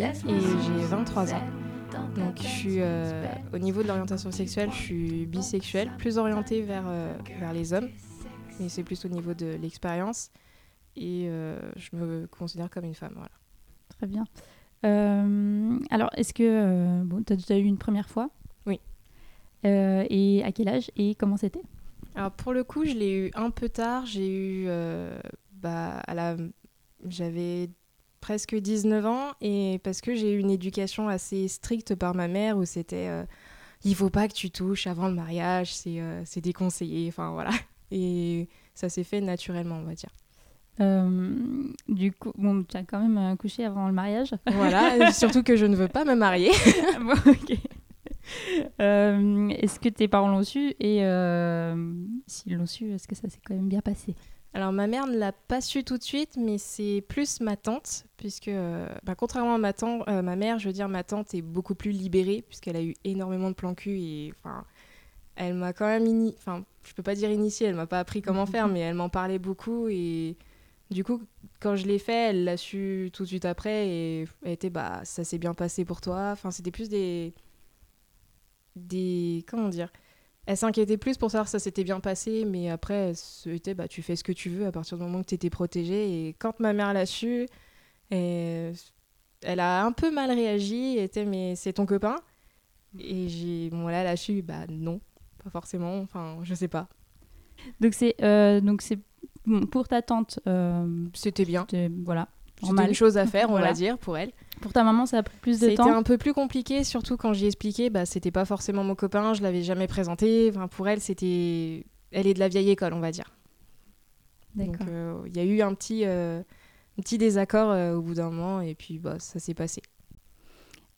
et j'ai 23 ans. Donc je suis euh, au niveau de l'orientation sexuelle, je suis bisexuelle, plus orientée vers, euh, vers les hommes, mais c'est plus au niveau de l'expérience et euh, je me considère comme une femme. Voilà. Très bien. Alors, est-ce que bon, tu as déjà eu une première fois? Oui. Et à quel âge et comment c'était? Alors pour le coup, je l'ai eu un peu tard. J'ai eu, bah, à la, j'avais presque 19 ans et parce que j'ai eu une éducation assez stricte par ma mère où c'était, euh, il faut pas que tu touches avant le mariage, c'est, euh, déconseillé. Enfin voilà. Et ça s'est fait naturellement, on va dire. Euh, Du coup, bon, tu as quand même couché avant le mariage. Voilà. surtout que je ne veux pas me marier. Bon, ok. Euh, est-ce que tes parents l'ont su et euh, s'ils l'ont su, est-ce que ça s'est quand même bien passé? Alors ma mère ne l'a pas su tout de suite, mais c'est plus ma tante, puisque euh, bah, contrairement à ma, tante, euh, ma mère, je veux dire, ma tante est beaucoup plus libérée, puisqu'elle a eu énormément de plans cul et enfin, elle m'a quand même, ini- enfin, je peux pas dire initiée, elle m'a pas appris comment faire, mais elle m'en parlait beaucoup et du coup, quand je l'ai fait, elle l'a su tout de suite après et elle était, bah, ça s'est bien passé pour toi. Enfin, c'était plus des, des, comment dire. Elle s'inquiétait plus pour savoir si ça s'était bien passé, mais après, c'était bah, tu fais ce que tu veux à partir du moment que tu étais protégée. Et quand ma mère l'a su, et- elle a un peu mal réagi. Elle était, mais c'est ton copain? Et j'ai, bon, là, elle a su, bah non, pas forcément. Enfin, je sais pas. Donc c'est euh, donc c'est bon, pour ta tante. euh, C'était bien. voilà. C'était une chose à faire, on Voilà. va dire, pour elle. Pour ta maman, ça a pris plus de C'était temps. un peu plus compliqué, surtout quand j'y expliqué, bah, c'était pas forcément mon copain, je l'avais jamais présenté. Enfin, pour elle, c'était. Elle est de la vieille école, on va dire. Donc D'accord. euh, il y a eu un petit, euh, un petit désaccord euh, au bout d'un moment, et puis bah, ça s'est passé.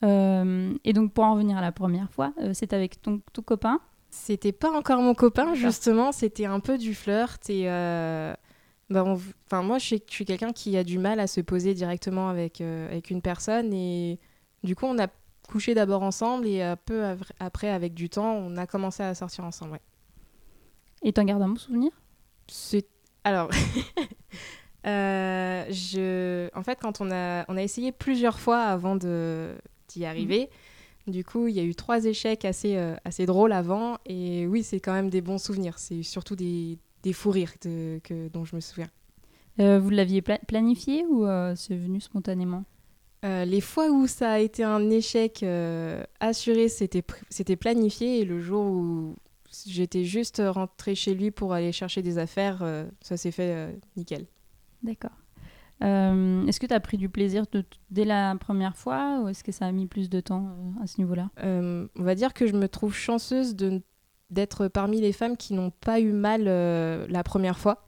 Euh, et donc pour en revenir à la première fois, euh, c'était avec ton, ton copain. C'était pas encore mon copain, justement, c'était un peu du flirt. Et euh, bah, on- enfin, moi, je suis, je suis quelqu'un qui a du mal à se poser directement avec, euh, avec une personne. Et du coup, on a couché d'abord ensemble, et un peu av- après, avec du temps, on a commencé à sortir ensemble. ouais. Et t'en gardes un bon souvenir? C'est... Alors, euh, je... en fait, quand on a, on a essayé plusieurs fois avant de... d'y arriver, du coup, il y a eu trois échecs assez, euh, assez drôles avant. Et oui, c'est quand même des bons souvenirs. C'est surtout des, des fous rires de- que, dont je me souviens. Euh, Vous l'aviez pla- planifié ou euh, c'est venu spontanément? Euh, les fois où ça a été un échec euh, assuré, c'était, planifié. Et le jour où j'étais juste rentrée chez lui pour aller chercher des affaires, euh, ça s'est fait euh, nickel. D'accord. Euh, est-ce que tu as pris du plaisir de- dès la première fois ou est-ce que ça a mis plus de temps euh, à ce niveau-là? Euh, on va dire que je me trouve chanceuse de, d'être parmi les femmes qui n'ont pas eu mal euh, la première fois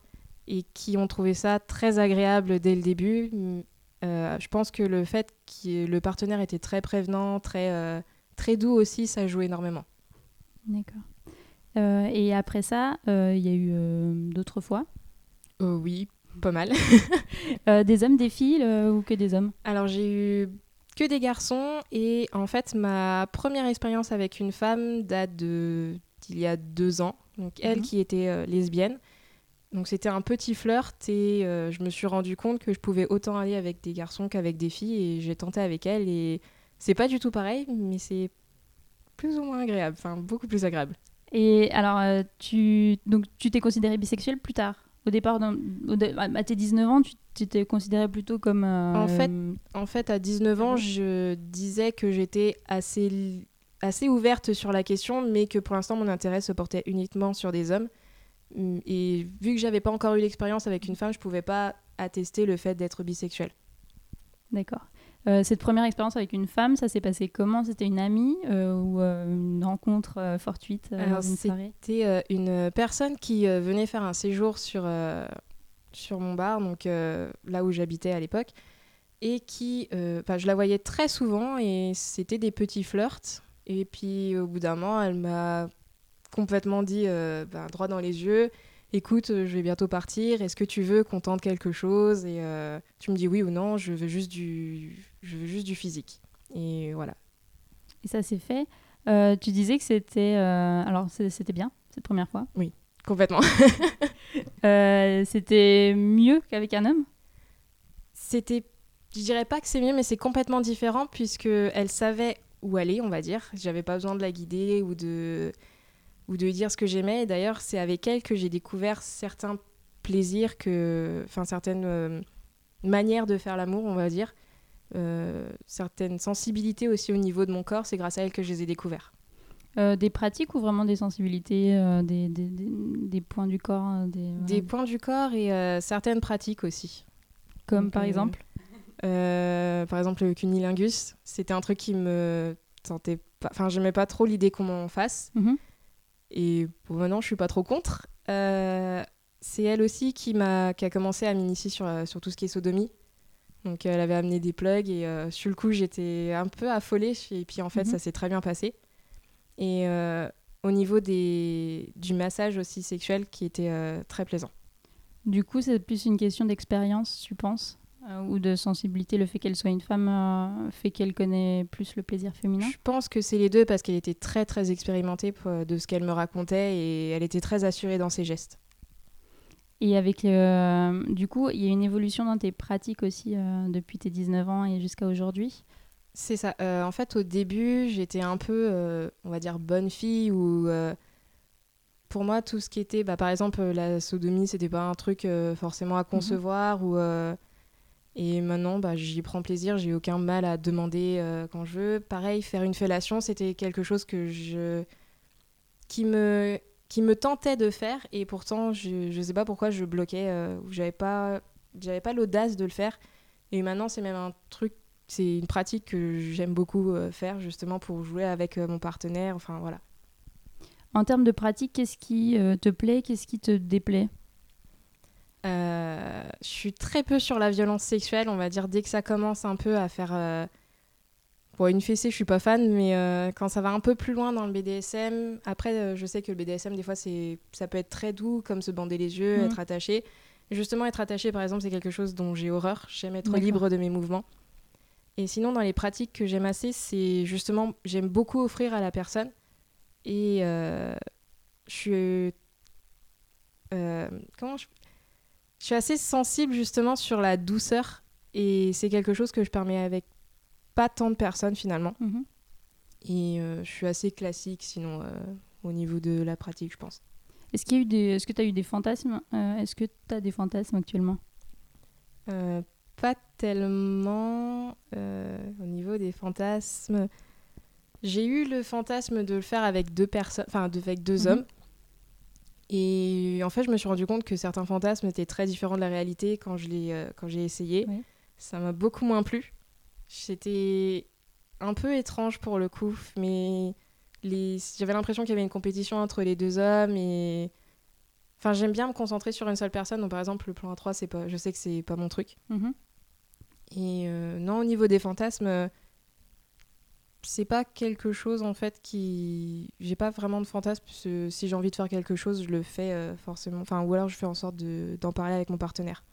et qui ont trouvé ça très agréable dès le début. Mm, euh, je pense que le fait que le partenaire était très prévenant, très, euh, très doux aussi, ça joue énormément. D'accord. Euh, et après ça, euh, il y a eu euh, d'autres fois? Oui, pas mal. Des hommes, des filles ou que des hommes? Alors j'ai eu que des garçons et en fait ma première expérience avec une femme date de d'il y a deux ans. Donc elle Mhm. qui était euh, lesbienne. Donc c'était un petit flirt et euh, je me suis rendu compte que je pouvais autant aller avec des garçons qu'avec des filles et j'ai tenté avec elle et c'est pas du tout pareil mais c'est plus ou moins agréable, enfin beaucoup plus agréable. Et alors, euh, tu donc tu t'es considéré bisexuel plus tard? Au départ, dans- au dé- à tes 19 ans, tu tu t'es considéré plutôt comme... euh, En fait, En fait, à 19 ans, je disais que j'étais assez, assez ouverte sur la question, mais que pour l'instant, mon intérêt se portait uniquement sur des hommes. Mm, Et vu que j'avais pas encore eu l'expérience avec une femme, je pouvais pas attester le fait d'être bisexuelle. D'accord. Euh, cette première expérience avec une femme, ça s'est passé comment? C'était une amie euh, ou euh, une rencontre fortuite C'était une personne qui venait faire un séjour sur, sur mon bar, donc là où j'habitais à l'époque, et qui, enfin, je la voyais très souvent et c'était des petits flirts. Et puis au bout d'un moment, elle m'a complètement dit euh, ben, droit dans les yeux. Écoute, euh, je vais bientôt partir. Est-ce que tu veux qu'on tente quelque chose? Et euh, tu me dis oui ou non. Je veux juste du, je veux juste du physique. Et voilà. Et ça s'est fait. Euh, tu disais que c'était. euh, alors, c'était bien, cette première fois? Complètement. Euh, c'était mieux qu'avec un homme? C'était, je dirais pas que c'est mieux, mais c'est complètement différent puisque elle savait où aller, on va dire. J'avais pas besoin de la guider ou de ou de lui dire ce que j'aimais. Et d'ailleurs, c'est avec elle que j'ai découvert certains plaisirs que, enfin certaines euh, manières de faire l'amour, on va dire, Euh, certaines sensibilités aussi au niveau de mon corps. C'est grâce à elle que je les ai découverts. Euh, Des pratiques ou vraiment des sensibilités, euh, des, des, des- des points du corps des, Des points du corps et certaines pratiques aussi. Comme Donc, par exemple? Par exemple, le cunilingus, c'était un truc qui me tentait pas. Enfin, j'aimais pas trop l'idée qu'on m'en fasse. Mhm. Et pour maintenant, je suis pas trop contre. Euh, c'est elle aussi qui m'a qui a commencé à m'initier sur, euh, sur tout ce qui est sodomie. Donc, elle avait amené des plugs et euh, sur le coup, j'étais un peu affolée. Et puis, en fait, Mhm. ça s'est très bien passé. Et euh, au niveau des, du massage aussi sexuel, qui était euh, très plaisant. Du coup, c'est plus une question d'expérience, tu penses? euh, Ou de sensibilité, le fait qu'elle soit une femme euh, fait qu'elle connaît plus le plaisir féminin Je pense que c'est les deux parce qu'elle était très très expérimentée pour- de ce qu'elle me racontait et elle était très assurée dans ses gestes. Et avec le... Du coup, il y a une évolution dans tes pratiques aussi euh, depuis tes 19 ans et jusqu'à aujourd'hui. C'est ça. Euh, en fait, au début, j'étais un peu, euh, on va dire, bonne fille ou euh, pour moi, tout ce qui était, bah, par exemple, euh, la sodomie, c'était pas un truc euh, forcément à concevoir ou. Et maintenant, bah, j'y prends plaisir, j'ai aucun mal à demander euh, quand je veux. Pareil, faire une fellation, c'était quelque chose que je qui me qui me tentait de faire. Et pourtant je je sais pas pourquoi je bloquais euh, j'avais pas j'avais pas l'audace de le faire. Et maintenant c'est même un truc c'est une pratique que j'aime beaucoup euh, faire justement pour jouer avec euh, mon partenaire. Enfin voilà. En termes de pratique, qu'est-ce qui te plaît, qu'est-ce qui te déplaît? Euh, je suis très peu sur la violence sexuelle, on va dire, dès que ça commence un peu à faire. Euh... Bon, une fessée, je suis pas fan, mais euh, quand ça va un peu plus loin dans le BDSM, après, euh, je sais que le BDSM, des fois, ça peut être très doux, comme se bander les yeux, Mhm. être attaché. Justement, être attaché, par exemple, c'est quelque chose dont j'ai horreur. J'aime être libre de mes mouvements. Et sinon, dans les pratiques que j'aime assez, c'est justement, j'aime beaucoup offrir à la personne. Et je suis. comment je je suis assez sensible justement sur la douceur et c'est quelque chose que je permets avec pas tant de personnes finalement. Mhm. Et euh, je suis assez classique sinon euh, au niveau de la pratique, je pense. Est-ce qu'il y a eu des... Est-ce que tu as eu des fantasmes Euh, Est-ce que tu as des fantasmes actuellement? Pas tellement au niveau des fantasmes. J'ai eu le fantasme de le faire avec deux personnes, enfin avec deux Mhm. hommes. Et en fait, je me suis rendu compte que certains fantasmes étaient très différents de la réalité quand euh, quand j'ai essayé. Ça m'a beaucoup moins plu. C'était un peu étrange pour le coup, mais les... j'avais l'impression qu'il y avait une compétition entre les deux hommes et enfin j'aime bien me concentrer sur une seule personne. Donc par exemple le plan A3, c'est pas, je sais que c'est pas mon truc. Mhm. Et euh, non, au niveau des fantasmes, c'est pas quelque chose en fait qui. J'ai pas vraiment de fantasme. parce que si j'ai envie de faire quelque chose, je le fais euh, forcément. Enfin, ou alors je fais en sorte de- d'en parler avec mon partenaire.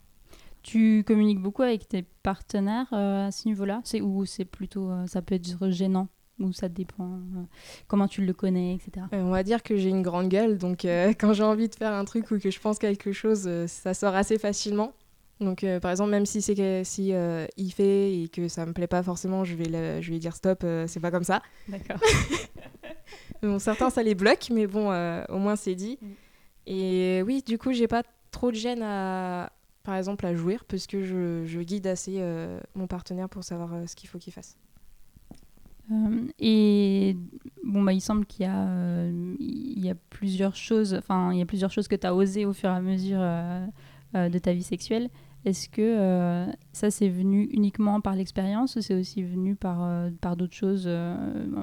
Tu communiques beaucoup avec tes partenaires euh, à ce niveau-là? C'est ou c'est plutôt euh, ça peut être gênant ou ça dépend euh, comment tu le connais, etc. Euh, on va dire que j'ai une grande gueule, donc euh, quand j'ai envie de faire un truc ou que je pense quelque chose, euh, ça sort assez facilement. Donc, euh, par exemple, même si c'est que, si euh, il fait et que ça me plaît pas forcément, je vais, le- je vais lui dire stop, euh, c'est pas comme ça. D'accord. Bon, certains, ça les bloque, mais bon, euh, au moins c'est dit. Mm. Et oui, du coup, j'ai pas trop de gêne à, par exemple, à jouir, parce que je, je guide assez euh, mon partenaire pour savoir euh, ce qu'il faut qu'il fasse. Euh, et bon, bah, il semble qu'il y, a, euh, il y a plusieurs choses, enfin, il y a plusieurs choses que tu as osé au fur et à mesure de ta vie sexuelle. Est-ce que euh, ça, c'est venu uniquement par l'expérience ou c'est aussi venu par, euh, par d'autres choses euh,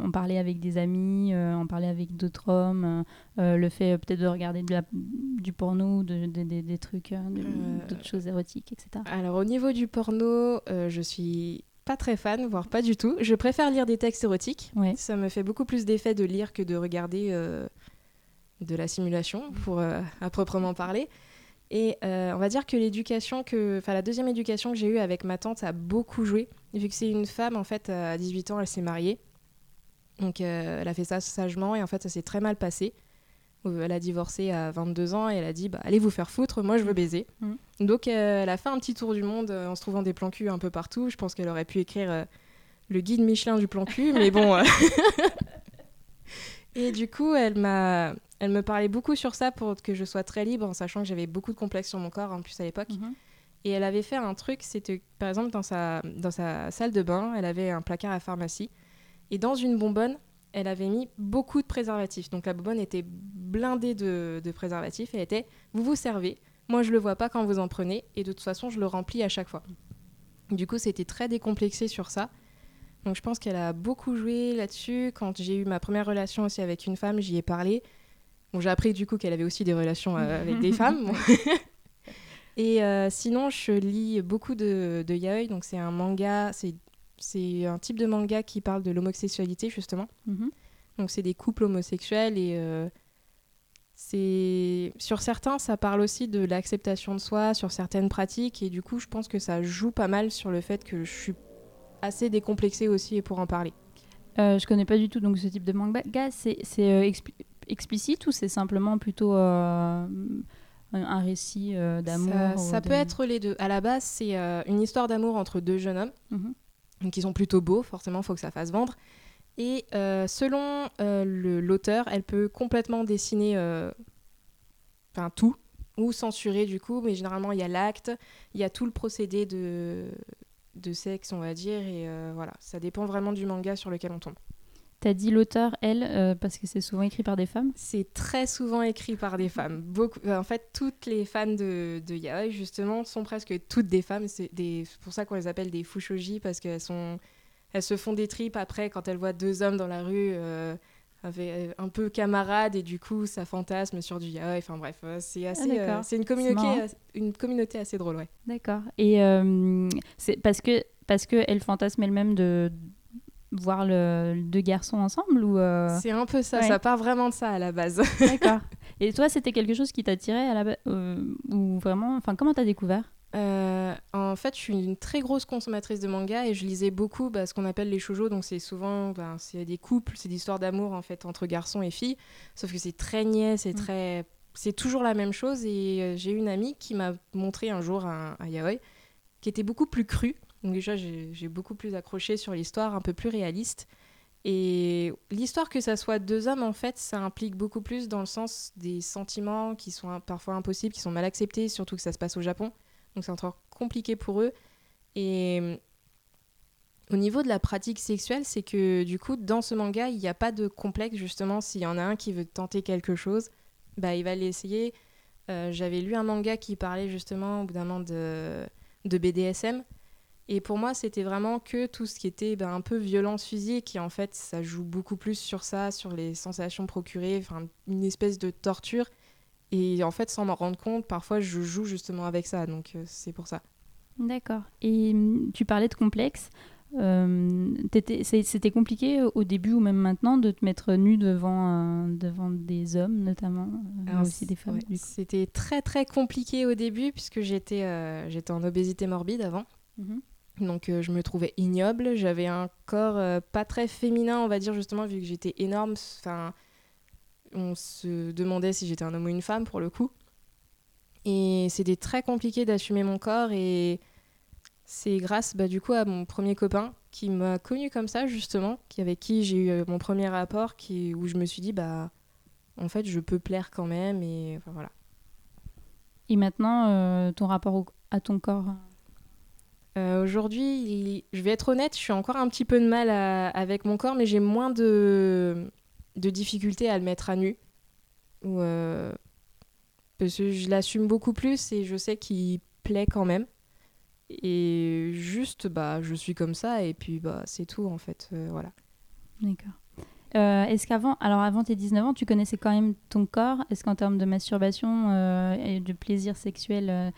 En parler avec des amis, euh, en parler avec d'autres hommes, euh, euh, le fait euh, peut-être de regarder de la- du porno, de, de- de- des trucs, euh, Euh, d'autres choses érotiques, etc. Alors au niveau du porno, euh, je suis pas très fan, voire pas du tout. Je préfère lire des textes érotiques. Ouais. Ça me fait beaucoup plus d'effet de lire que de regarder euh, de la simulation, pour euh, à proprement parler. Et euh, on va dire que l'éducation que, enfin la deuxième éducation que j'ai eue avec ma tante a beaucoup joué. Vu que c'est une femme, en fait, à 18 ans, elle s'est mariée. Donc euh, elle a fait ça sagement et en fait ça s'est très mal passé. Euh, Elle a divorcé à 22 ans et elle a dit bah, allez vous faire foutre, moi je veux baiser. Mhm. Donc euh, elle a fait un petit tour du monde en se trouvant des plans cul un peu partout. Je pense qu'elle aurait pu écrire le guide Michelin du plan cul, mais bon. et du coup, elle m'a, elle me parlait beaucoup sur ça pour que je sois très libre, en sachant que j'avais beaucoup de complexes sur mon corps en plus à l'époque. Mhm. Et elle avait fait un truc, c'était par exemple dans sa, dans sa salle de bain, elle avait un placard à pharmacie. Et dans une bonbonne, elle avait mis beaucoup de préservatifs. Donc la bonbonne était blindée de, de préservatifs et elle était vous vous servez, moi je le vois pas quand vous en prenez et de toute façon je le remplis à chaque fois. Du coup, c'était très décomplexé sur ça. Donc je pense qu'elle a beaucoup joué là-dessus. Quand j'ai eu ma première relation aussi avec une femme, j'y ai parlé. Bon, j'ai appris du coup qu'elle avait aussi des relations euh, avec des femmes. Et euh, sinon, je lis beaucoup de, de yaoi. Donc c'est un manga, c'est un type de manga qui parle de l'homosexualité justement. Mhm. Donc c'est des couples homosexuels et euh, c'est sur certains ça parle aussi de l'acceptation de soi, sur certaines pratiques et du coup je pense que ça joue pas mal sur le fait que je suis assez décomplexée aussi pour en parler. Euh, je connais pas du tout donc ce type de manga. C'est c'est, euh, expli- explicite ou c'est simplement plutôt euh, un, récit euh, d'amour Ça, ou ça de- peut être les deux. À la base c'est euh, une histoire d'amour entre deux jeunes hommes Mhm. donc ils sont plutôt beaux, forcément faut que ça fasse vendre. Et euh, selon euh, l'auteur, elle peut complètement dessiner euh, enfin, tout, ou censurer du coup, mais généralement il y a l'acte, il y a tout le procédé de, de sexe, on va dire, et euh, voilà, ça dépend vraiment du manga sur lequel on tombe. T'as dit l'auteur, elle, euh, parce que c'est souvent écrit par des femmes? C'est très souvent écrit par des femmes. Beaucoup, euh, en fait, toutes les fans de, de yaoi, justement, sont presque toutes des femmes. C'est des- pour ça qu'on les appelle des fushoji, parce qu'elles sont, elles se font des tripes après quand elles voient deux hommes dans la rue, euh, avec, euh, un peu camarades, et du coup, ça fantasme sur du yaoi. Enfin bref, euh, c'est assez, euh, c'est une communauté, une communauté assez drôle, ouais. D'accord. Et euh, c'est parce que parce que elle fantasme elle-même de voir le, deux garçons ensemble ou euh, C'est un peu ça. ouais. Ça part vraiment de ça à la base. D'accord. Et toi, c'était quelque chose qui t'attirait à la ba- ou vraiment Enfin, comment t'as découvert? Euh, en fait, je suis une très grosse consommatrice de manga et je lisais beaucoup bah, ce qu'on appelle les shoujo. Donc, c'est souvent ben, c'est des couples, c'est des histoires d'amour en fait entre garçons et filles. Sauf que c'est très niais, c'est Mm. très, c'est toujours la même chose. Et euh, j'ai une amie qui m'a montré un jour un, un yaoi qui était beaucoup plus cru. Donc déjà, j'ai beaucoup plus accroché sur l'histoire, un peu plus réaliste. Et l'histoire que ça soit deux hommes, en fait, ça implique beaucoup plus dans le sens des sentiments qui sont parfois impossibles, qui sont mal acceptés, surtout que ça se passe au Japon. Donc c'est encore compliqué pour eux. Et euh, au niveau de la pratique sexuelle, c'est que du coup, dans ce manga, il n'y a pas de complexe, justement. S'il y en a un qui veut tenter quelque chose, bah, il va l'essayer. Euh, J'avais lu un manga qui parlait justement, au bout d'un moment, de, BDSM. Et pour moi, c'était vraiment que tout ce qui était ben, un peu violence physique. Et en fait, ça joue beaucoup plus sur ça, sur les sensations procurées, une espèce de torture. Et en fait, sans m'en rendre compte, parfois, je joue justement avec ça. Donc, euh, c'est pour ça. D'accord. Et hum, tu parlais de complexe. Euh, C'était compliqué au début ou même maintenant de te mettre nu devant, euh, devant des hommes, notamment, euh, mais aussi des femmes. ouais. C'était très très compliqué au début puisque j'étais euh, j'étais en obésité morbide avant. Mhm. Donc euh, je me trouvais ignoble. J'avais un corps euh, pas très féminin, on va dire justement, vu que j'étais énorme. Enfin, on se demandait si j'étais un homme ou une femme pour le coup. Et c'était très compliqué d'assumer mon corps et c'est grâce bah, du coup à mon premier copain qui m'a connu comme ça justement, qui avec qui j'ai eu euh, mon premier rapport, qui où je me suis dit bah en fait je peux plaire quand même et enfin, voilà. Et maintenant, euh, ton rapport au- à ton corps? Euh, Aujourd'hui, il- je vais être honnête, je suis encore un petit peu de mal à- avec mon corps, mais j'ai moins de, de difficultés à le mettre à nu. Ou, euh, parce que je l'assume beaucoup plus et je sais qu'il plaît quand même. Et juste, bah, je suis comme ça et puis bah, c'est tout en fait. euh, voilà. D'accord. Euh, Est-ce qu'avant, alors avant tes 19 ans, tu connaissais quand même ton corps? Est-ce qu'en termes de masturbation euh, et de plaisir sexuel,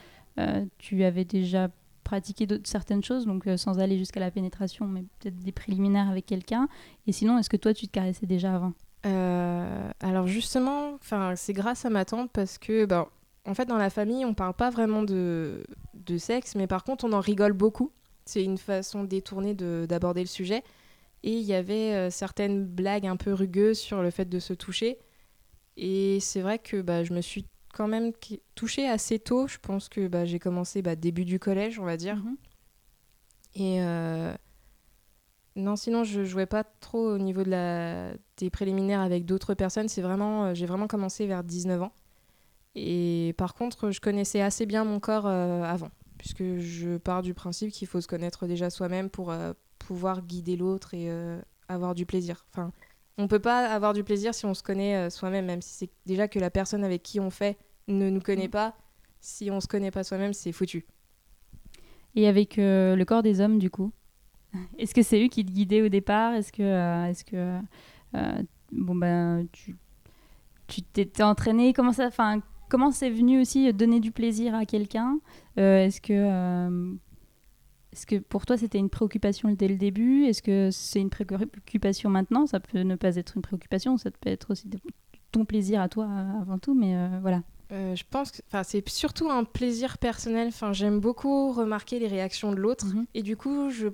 tu avais déjà pratiqué d'autres- certaines choses, donc sans aller jusqu'à la pénétration, mais peut-être des préliminaires avec quelqu'un Et sinon, est-ce que toi, tu te caressais déjà avant? Euh, alors justement, c'est grâce à ma tante parce que, ben, en fait, dans la famille, on parle pas vraiment de, de sexe, mais par contre, on en rigole beaucoup. C'est une façon détournée de- d'aborder le sujet. Et il y avait euh, certaines blagues un peu rugueuses sur le fait de se toucher. Et c'est vrai que bah, je me suis quand même touchée assez tôt. Je pense que bah, j'ai commencé bah, début du collège, on va dire. Mhm. Et euh, non, sinon je jouais pas trop au niveau de la... des préliminaires avec d'autres personnes. C'est vraiment, euh, j'ai vraiment commencé vers 19 ans. Et par contre, je connaissais assez bien mon corps euh, avant, puisque je pars du principe qu'il faut se connaître déjà soi-même pour euh, pouvoir guider l'autre et euh, avoir du plaisir. Enfin, on peut pas avoir du plaisir si on se connaît soi-même, même si c'est déjà que la personne avec qui on fait ne nous connaît Mm. pas. Si on se connaît pas soi-même, c'est foutu. Et avec le corps des hommes, du coup? Est-ce que c'est eux qui te guidaient au départ? Est-ce que, euh, est-ce que euh, bon ben, tu, tu t'étais entraîné Comment ça, enfin, comment c'est venu aussi donner du plaisir à quelqu'un? Euh, Est-ce que, est-ce que pour toi c'était une préoccupation dès le début? Est-ce que c'est une préoccupation maintenant? Ça peut ne pas être une préoccupation, ça peut être aussi ton plaisir à toi avant tout, mais euh, voilà. Euh, je pense que c'est surtout un plaisir personnel. Enfin, j'aime beaucoup remarquer les réactions de l'autre. Mhm. Et du coup, je...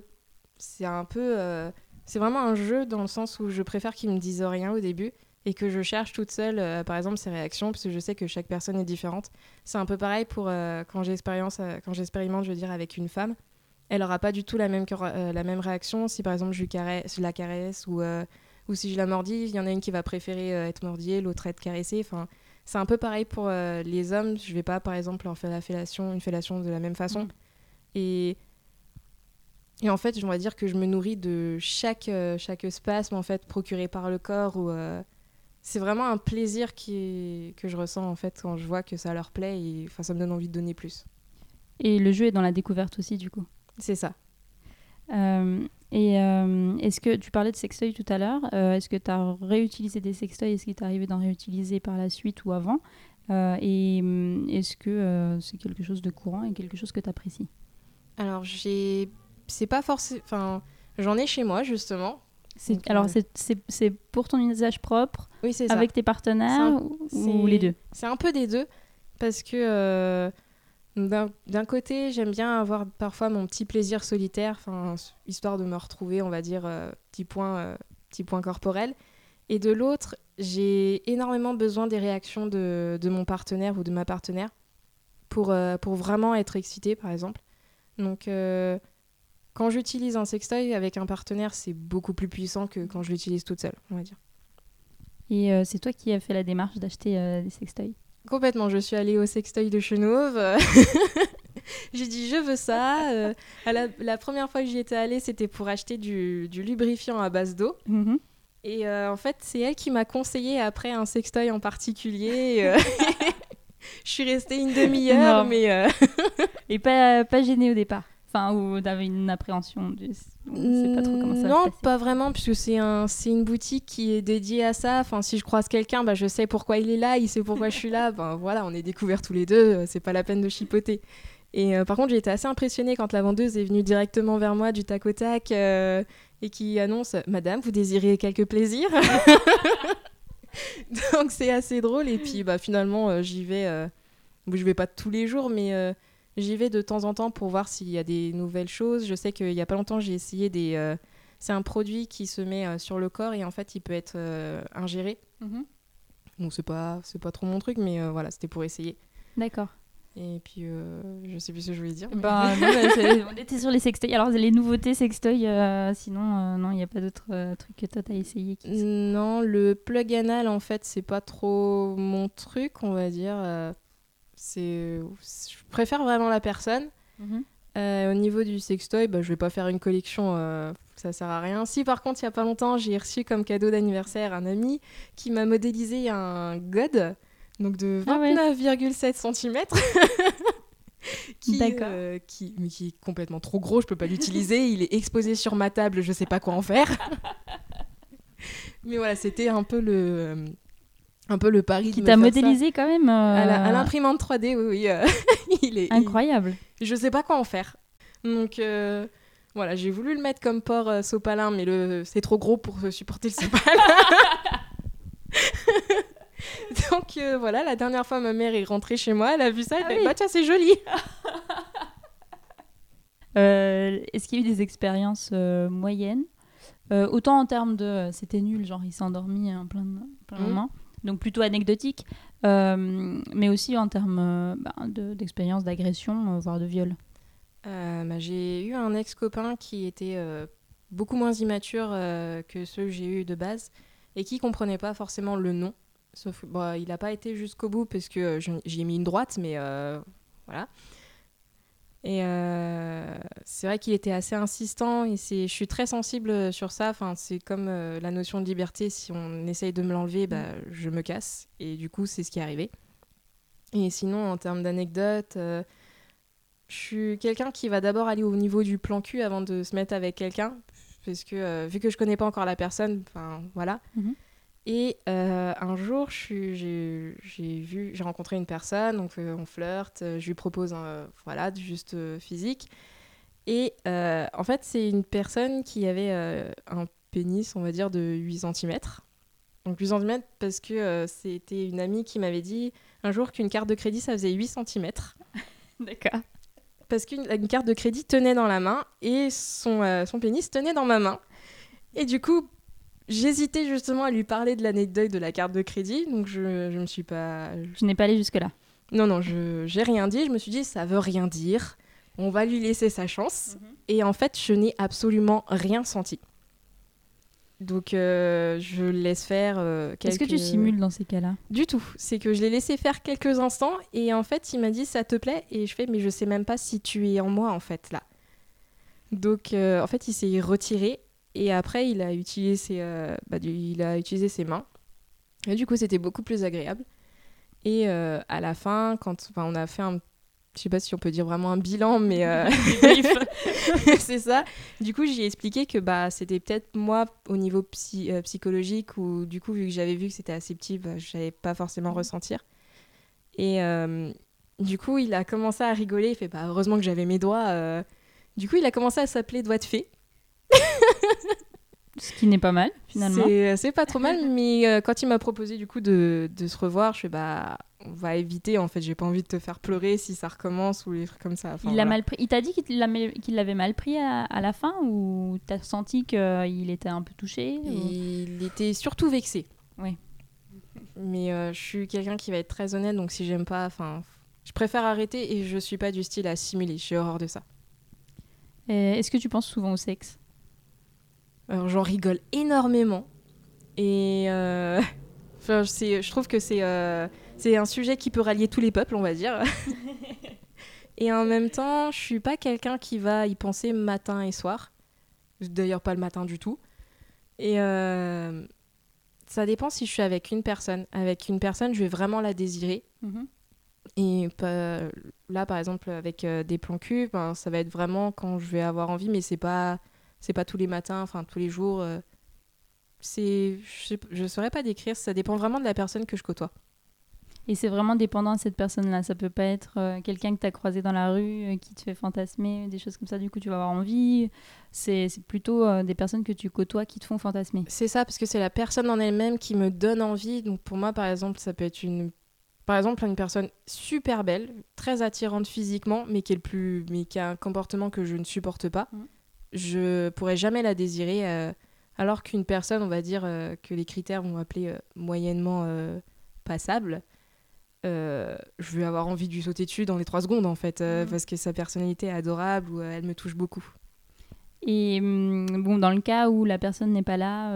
c'est un peu. euh, C'est vraiment un jeu dans le sens où je préfère qu'ils me disent rien au début et que je cherche toute seule, euh, par exemple, ces réactions, parce que je sais que chaque personne est différente. C'est un peu pareil pour euh, quand j'expérimente, je veux dire, avec une femme. Elle aura pas du tout la même, la même réaction si, par exemple, je, lui caresse, je la caresse ou, ou si je la mordis. Il y en a une qui va préférer être mordillée, l'autre être caressée. Enfin, c'est un peu pareil pour les hommes. Je vais pas, par exemple, leur faire la fellation, une fellation de la même façon. Mhm. Et, et en fait, je vais dire que je me nourris de chaque, euh, chaque spasme en fait, procuré par le corps. Ou, euh, c'est vraiment un plaisir qui est- que je ressens en fait, quand je vois que ça leur plaît. Et enfin, ça me donne envie de donner plus. Et le jeu est dans la découverte aussi, du coup. C'est ça. Euh, et euh, est-ce que tu parlais de sextoy tout à l'heure euh, Est-ce que tu as réutilisé des sextoys Est-ce qu'il t'est arrivé d'en réutiliser par la suite ou avant Euh, Et est-ce que euh, c'est quelque chose de courant et quelque chose que tu apprécies Alors, j'ai. C'est pas forcément. Enfin, j'en ai chez moi, justement. Donc, Alors, euh, c'est- pour ton usage propre, Oui, c'est ça. avec tes partenaires un- ou- les deux? C'est un peu des deux, parce que euh, d'un d'un côté, j'aime bien avoir parfois mon petit plaisir solitaire, histoire de me retrouver, on va dire, euh, petit, point, euh, petit point corporel. Et de l'autre, j'ai énormément besoin des réactions de, de mon partenaire ou de ma partenaire pour, euh, pour vraiment être excitée, par exemple. Donc, euh, quand j'utilise un sextoy avec un partenaire, c'est beaucoup plus puissant que quand je l'utilise toute seule, on va dire. Et euh, c'est toi qui as fait la démarche d'acheter euh, des sextoys? Complètement, je suis allée au sextoy de Chenauve. J'ai dit je veux ça. euh, à la, la première fois que j'y étais allée, c'était pour acheter du, du lubrifiant à base d'eau. Mhm. Et euh, en fait, c'est elle qui m'a conseillé après un sextoy en particulier. je suis restée une demi-heure, mais Et pas, pas gêné au départ? Enfin, ou t'avais une appréhension du... Pas trop comment ça non, pas vraiment, puisque c'est un, une boutique qui est dédiée à ça. Enfin, si je croise quelqu'un, bah, je sais pourquoi il est là, il sait pourquoi je suis là. Ben voilà, on est découverts tous les deux, euh, c'est pas la peine de chipoter. Et euh, par contre, j'ai été assez impressionnée quand la vendeuse est venue directement vers moi du tac au tac euh, et qui annonce Madame, vous désirez quelques plaisirs Donc c'est assez drôle. Et puis bah, finalement, euh, j'y vais. je vais pas tous les jours, mais j'y vais de temps en temps pour voir s'il y a des nouvelles choses. Je sais qu'il y a pas longtemps, j'ai essayé des. euh, c'est un produit qui se met euh, sur le corps et en fait, il peut être euh, ingéré. Mhm. Bon, c'est pas, c'est pas trop mon truc, mais voilà, c'était pour essayer. D'accord. Et puis, je sais plus ce que je voulais dire. mais- Ben, non, bah, on était sur les sextoys. Alors, les nouveautés sextoys, sinon, non, il n'y a pas d'autres trucs que toi, t'as essayé. Qui... Non, le plug anal, en fait, c'est pas trop mon truc, on va dire. C'est, je préfère vraiment la personne. Mhm. Euh, au niveau du sextoy, bah, je vais pas faire une collection, euh, ça sert à rien. Si par contre, il y a pas longtemps, j'ai reçu comme cadeau d'anniversaire un ami qui m'a modélisé un god, donc de Ah ouais. 29,7 cm. qui, euh, qui, mais qui est complètement trop gros, je peux pas l'utiliser. il est exposé sur ma table, je sais pas quoi en faire. mais voilà, c'était un peu le, euh, un peu le pari. Qui t'a ça. modélisé quand même euh, À l'imprimante 3D, oui, oui. euh, il est il- Incroyable. je sais pas quoi en faire. Donc euh, voilà, j'ai voulu le mettre comme port euh, sopalin, mais le c'est trop gros pour supporter le sopalin. Donc voilà, la dernière fois ma mère est rentrée chez moi, elle a vu ça, elle Ah fait oui. bah tiens c'est joli. Est-ce qu'il y a eu des expériences moyennes? Autant en termes de c'était nul, genre il s'est endormi en plein, plein Mhm. moment, donc plutôt anecdotique, euh, mais aussi en termes euh, bah, de- d'expérience d'agression, euh, voire de viol. Bah, j'ai eu un ex-copain qui était beaucoup moins immature que ceux que j'ai eu de base et qui comprenait pas forcément le nom. Sauf bon, il n'a pas été jusqu'au bout parce que j'y ai mis une droite, mais voilà. Et euh, c'est vrai qu'il était assez insistant et je suis très sensible sur ça. Enfin, c'est comme euh, la notion de liberté. Si on essaye de me l'enlever, bah, je me casse. Et du coup, c'est ce qui est arrivé. Et sinon, en termes d'anecdotes, euh, je suis quelqu'un qui va d'abord aller au niveau du plan cul avant de se mettre avec quelqu'un. Parce que euh, vu que je connais pas encore la personne, enfin voilà. Mhm. Et euh, un jour, j'ai j'ai vu, j'ai rencontré une personne, donc euh, on flirte, je lui propose un, voilà, juste euh, physique. Et en fait, c'est une personne qui avait un pénis, on va dire, de 8 cm. Donc 8 cm parce que c'était une amie qui m'avait dit un jour qu'une carte de crédit, ça faisait 8 cm D'accord. parce qu'une une carte de crédit tenait dans la main et son, euh, son pénis tenait dans ma main. Et du coup, j'hésitais justement à lui parler de l'anecdote de la carte de crédit, donc je, je me suis pas... Je n'ai pas allé jusque-là. Non, non, je j'ai rien dit, je me suis dit, ça veut rien dire, on va lui laisser sa chance. Et en fait, je n'ai absolument rien senti. Donc, euh, je laisse faire euh, Est-ce que tu quelques- simules dans ces cas-là du tout. C'est que je l'ai laissé faire quelques instants et en fait, il m'a dit ça te plaît et je fais mais je sais même pas si tu es en moi en fait là. Donc euh, en fait, il s'est retiré et après il a utilisé ses, euh, bah, du- il a utilisé ses mains. Et du coup, c'était beaucoup plus agréable. Et euh, à la fin, quand on a fait un je sais pas si on peut dire vraiment un bilan, mais euh, c'est ça. Du coup, j'ai expliqué que bah, c'était peut-être moi au niveau psy- psychologique ou du coup, vu que j'avais vu que c'était assez petit, bah, je savais pas forcément ressentir. Et du coup, il a commencé à rigoler. Il fait bah, heureusement que j'avais mes doigts. Du coup, il a commencé à s'appeler doigt de fée. Ce qui n'est pas mal, finalement. C'est c'est pas trop mal, mais euh, quand il m'a proposé du coup de, de se revoir, je fais bah on va éviter en fait, j'ai pas envie de te faire pleurer si ça recommence ou les trucs comme ça. Enfin, il voilà. mal pris. Il t'a dit qu'il l'avait mal pris à, à la fin ou t'as senti qu'il était un peu touché ou- Il était surtout vexé. Oui. Mais euh, je suis quelqu'un qui va être très honnête, donc si j'aime pas, enfin, je préfère arrêter et je suis pas du style à simuler. J'ai horreur de ça. Est-ce que tu penses souvent au sexe? J'en rigole énormément et euh, enfin, je trouve que c'est euh, c'est un sujet qui peut rallier tous les peuples, on va dire. et en même temps, je suis pas quelqu'un qui va y penser matin et soir. D'ailleurs, pas le matin du tout. Et euh, ça dépend si je suis avec une personne. Avec une personne, je vais vraiment la désirer. Et pas- là, par exemple, avec euh, des plans cul, ben, ça va être vraiment quand je vais avoir envie, mais c'est pas, c'est pas tous les matins, enfin tous les jours. euh, c'est, je, je saurais pas décrire. Ça dépend vraiment de la personne que je côtoie. Et c'est vraiment dépendant de cette personne-là. Ça peut pas être euh, quelqu'un que tu as croisé dans la rue euh, qui te fait fantasmer, des choses comme ça. Du coup, tu vas avoir envie. C'est plutôt euh, des personnes que tu côtoies qui te font fantasmer. C'est ça, parce que c'est la personne en elle-même qui me donne envie. Donc pour moi, par exemple, ça peut être une, par exemple, une personne super belle, très attirante physiquement, mais qui est le plus, mais qui a un comportement que je ne supporte pas. Mhm. Je pourrais jamais la désirer. euh, alors qu'une personne, on va dire euh, que les critères vont appeler euh, moyennement passable. je vais avoir envie de lui sauter dessus dans les trois secondes en fait, Mhm. parce que sa personnalité est adorable ou elle me touche beaucoup. Et hum, bon, dans le cas où la personne n'est pas là,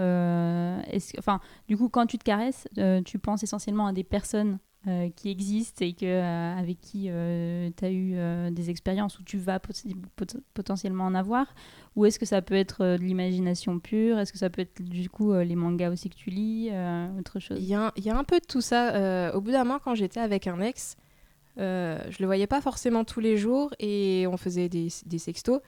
enfin, du coup, quand tu te caresses, tu penses essentiellement à des personnes euh, qui existent et que, euh, avec qui tu as eu euh, des expériences où tu vas pot- pot- potentiellement en avoir Ou est-ce que ça peut être euh, de l'imagination pure? Est-ce que ça peut être du coup euh, les mangas aussi que tu lis euh, Autre chose? Il y, a un- peu de tout ça. Euh, au bout d'un moment, quand j'étais avec un ex, euh, je le voyais pas forcément tous les jours et on faisait des, sextos.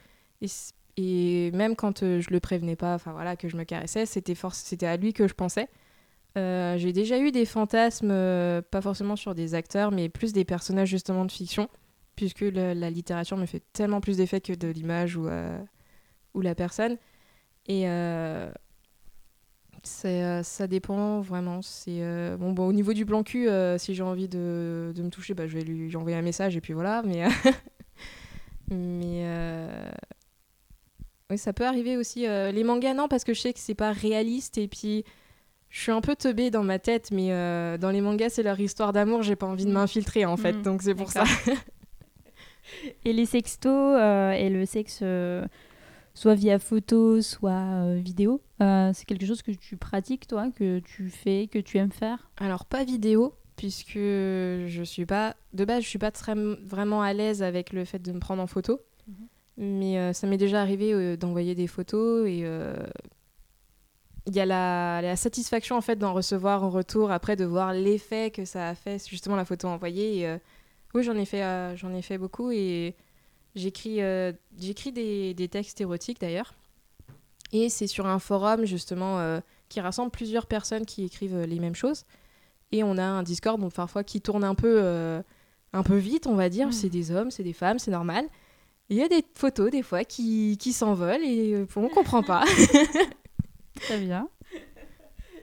Et, et même quand euh, je le prévenais pas, voilà, que je me caressais, c'était à lui que je pensais. Euh, J'ai déjà eu des fantasmes, euh, pas forcément sur des acteurs, mais plus des personnages justement de fiction, puisque la littérature me fait tellement plus d'effet que de l'image ou, euh, ou la personne. Et ça dépend vraiment. C'est bon, au niveau du plan cul, si j'ai envie de, de me toucher, bah, je vais lui, envoyer un message et puis voilà. Mais, mais oui, ça peut arriver aussi. les mangas, non, parce que je sais que c'est pas réaliste et puis je suis un peu teubée dans ma tête, mais euh, dans les mangas, c'est leur histoire d'amour. J'ai pas envie de Mm. m'infiltrer en fait, Mm, donc c'est pour ça. Et les sextos euh, et le sexe, euh, soit via photo, soit vidéo, c'est quelque chose que tu pratiques, toi, que tu fais, que tu aimes faire? Alors pas vidéo puisque je suis pas de base je suis pas très vraiment à l'aise avec le fait de me prendre en photo. Mais euh, ça m'est déjà arrivé d'envoyer des photos et il y a la, la satisfaction en fait d'en recevoir en retour après de voir l'effet que ça a fait justement la photo envoyée. Et, euh, oui j'en ai fait euh, j'en ai fait beaucoup et j'écris euh, j'écris des, des textes érotiques d'ailleurs. Et c'est sur un forum justement qui rassemble plusieurs personnes qui écrivent les mêmes choses. Et on a un Discord, donc parfois qui tourne un peu, un peu vite, on va dire. Mm. C'est des hommes, c'est des femmes, c'est normal. Il y a des photos des fois qui, qui s'envolent et on comprend pas. Très bien.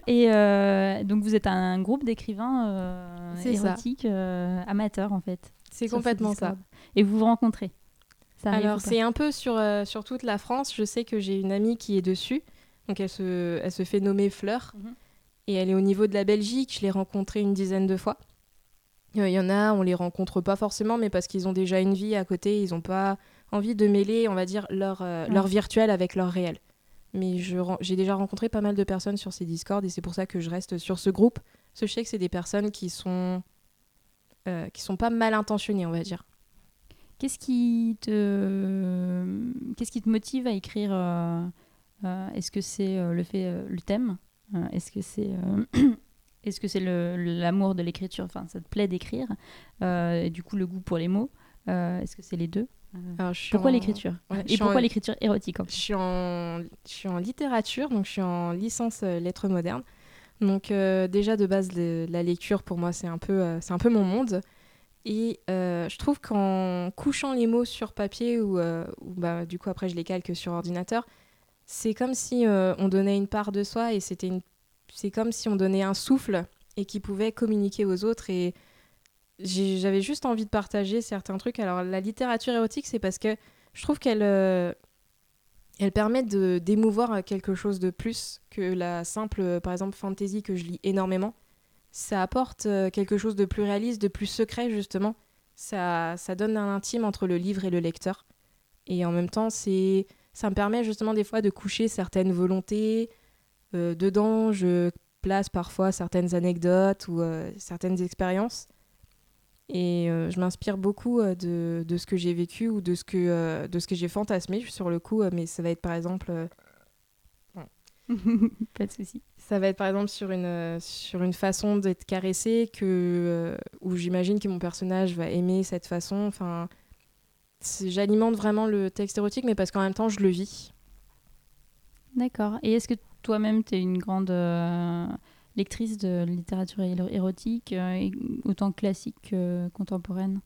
Et euh, donc vous êtes un groupe d'écrivains euh, érotiques euh, amateurs en fait. C'est complètement ça. Et vous vous rencontrez Ça Alors c'est un peu sur, euh, sur toute la France. Je sais que j'ai une amie qui est dessus. Donc elle se, elle se fait nommer Fleur. Mhm. Et elle est au niveau de la Belgique. Je l'ai rencontrée une dizaine de fois. Il y en a, on les rencontre pas forcément, mais parce qu'ils ont déjà une vie à côté. Ils n'ont pas envie de mêler, on va dire, leur, Ouais. leur virtuel avec leur réel. Mais j'ai déjà rencontré pas mal de personnes sur ces Discord et c'est pour ça que je reste sur ce groupe. Parce que je sais que c'est des personnes qui sont, euh, qui sont pas mal intentionnées, on va dire. Qu'est-ce qui te qu'est-ce qui te motive à écrire Est-ce que c'est le fait le thème Est-ce que c'est est-ce que l'amour de l'écriture Enfin, ça te plaît d'écrire Euh, Du coup, le goût pour les mots. Euh, Est-ce que c'est les deux? Alors, suis Pourquoi en- l'écriture Ouais, Et pourquoi en- l'écriture érotique en Je suis en, je suis en littérature, donc je suis en licence euh, lettres modernes. Donc euh, déjà de base, le- la lecture pour moi c'est un peu, euh, c'est un peu mon monde. Et euh, je trouve qu'en couchant les mots sur papier ou, euh, ou bah, du coup après je les calque sur ordinateur, c'est comme si euh, on donnait une part de soi et c'était une, c'est comme si on donnait un souffle et qui pouvait communiquer aux autres et j'avais juste envie de partager certains trucs. Alors la littérature érotique c'est parce que je trouve qu'elle euh, elle permet de d'émouvoir quelque chose de plus que la simple, par exemple, fantasy que je lis énormément. Ça apporte euh, quelque chose de plus réaliste, de plus secret, justement. Ça, ça donne un intime entre le livre et le lecteur. Et en même temps, c'est, ça me permet justement des fois de coucher certaines volontés. Euh, dedans, je place parfois certaines anecdotes ou certaines expériences. Et euh, je m'inspire beaucoup euh, de, de ce que j'ai vécu ou de ce que, euh, de ce que j'ai fantasmé sur le coup. mais ça va être par exemple, Pas de souci. ça va être par exemple sur une, sur une façon d'être caressé que, où j'imagine que mon personnage va aimer cette façon. Enfin, j'alimente vraiment le texte érotique, mais parce qu'en même temps, je le vis. D'accord. Et est-ce que toi-même, tu es une grande lectrice de littérature éro- érotique, euh, autant classique que contemporaine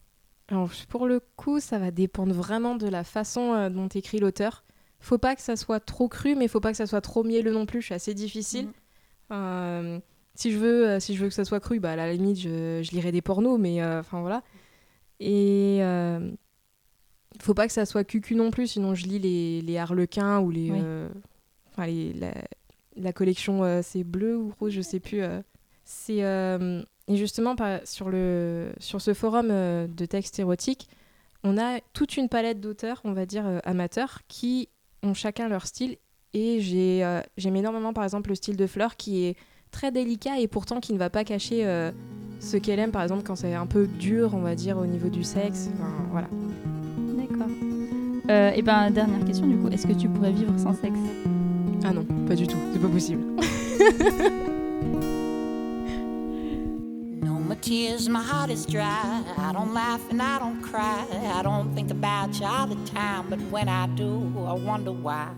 Alors, pour le coup, ça va dépendre vraiment de la façon euh, dont écrit l'auteur. Faut pas que ça soit trop cru, mais faut pas que ça soit trop mielleux non plus. C'est assez difficile. Mhm. Euh, si je veux, si je veux que ça soit cru, bah à la limite, je, je lirai des pornos, mais euh, enfin voilà. Et euh, faut pas que ça soit cucu non plus, sinon je lis les, les Harlequins ou les, Oui. enfin les- la, la collection euh, c'est bleu ou rose, je sais plus. euh. c'est euh, et justement sur le sur ce forum de textes érotiques, on a toute une palette d'auteurs, on va dire amateurs, qui ont chacun leur style. Et j'ai, j'aime énormément, par exemple, le style de Fleur qui est très délicat et pourtant qui ne va pas cacher ce qu'elle aime, par exemple, quand c'est un peu dur, on va dire, au niveau du sexe. Voilà. D'accord. Et ben dernière question du coup, est-ce que tu pourrais vivre sans sexe? Ah non, pas du tout, c'est pas possible. No more tears, my heart is dry. I don't laugh and I don't cry. I don't think about you all the time, but when I do, I wonder why.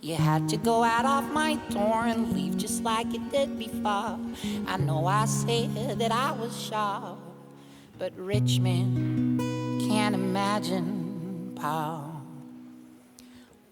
You had to go out off my door and leave just like you did before. I know I said that I was sharp, but rich men can't imagine Paul.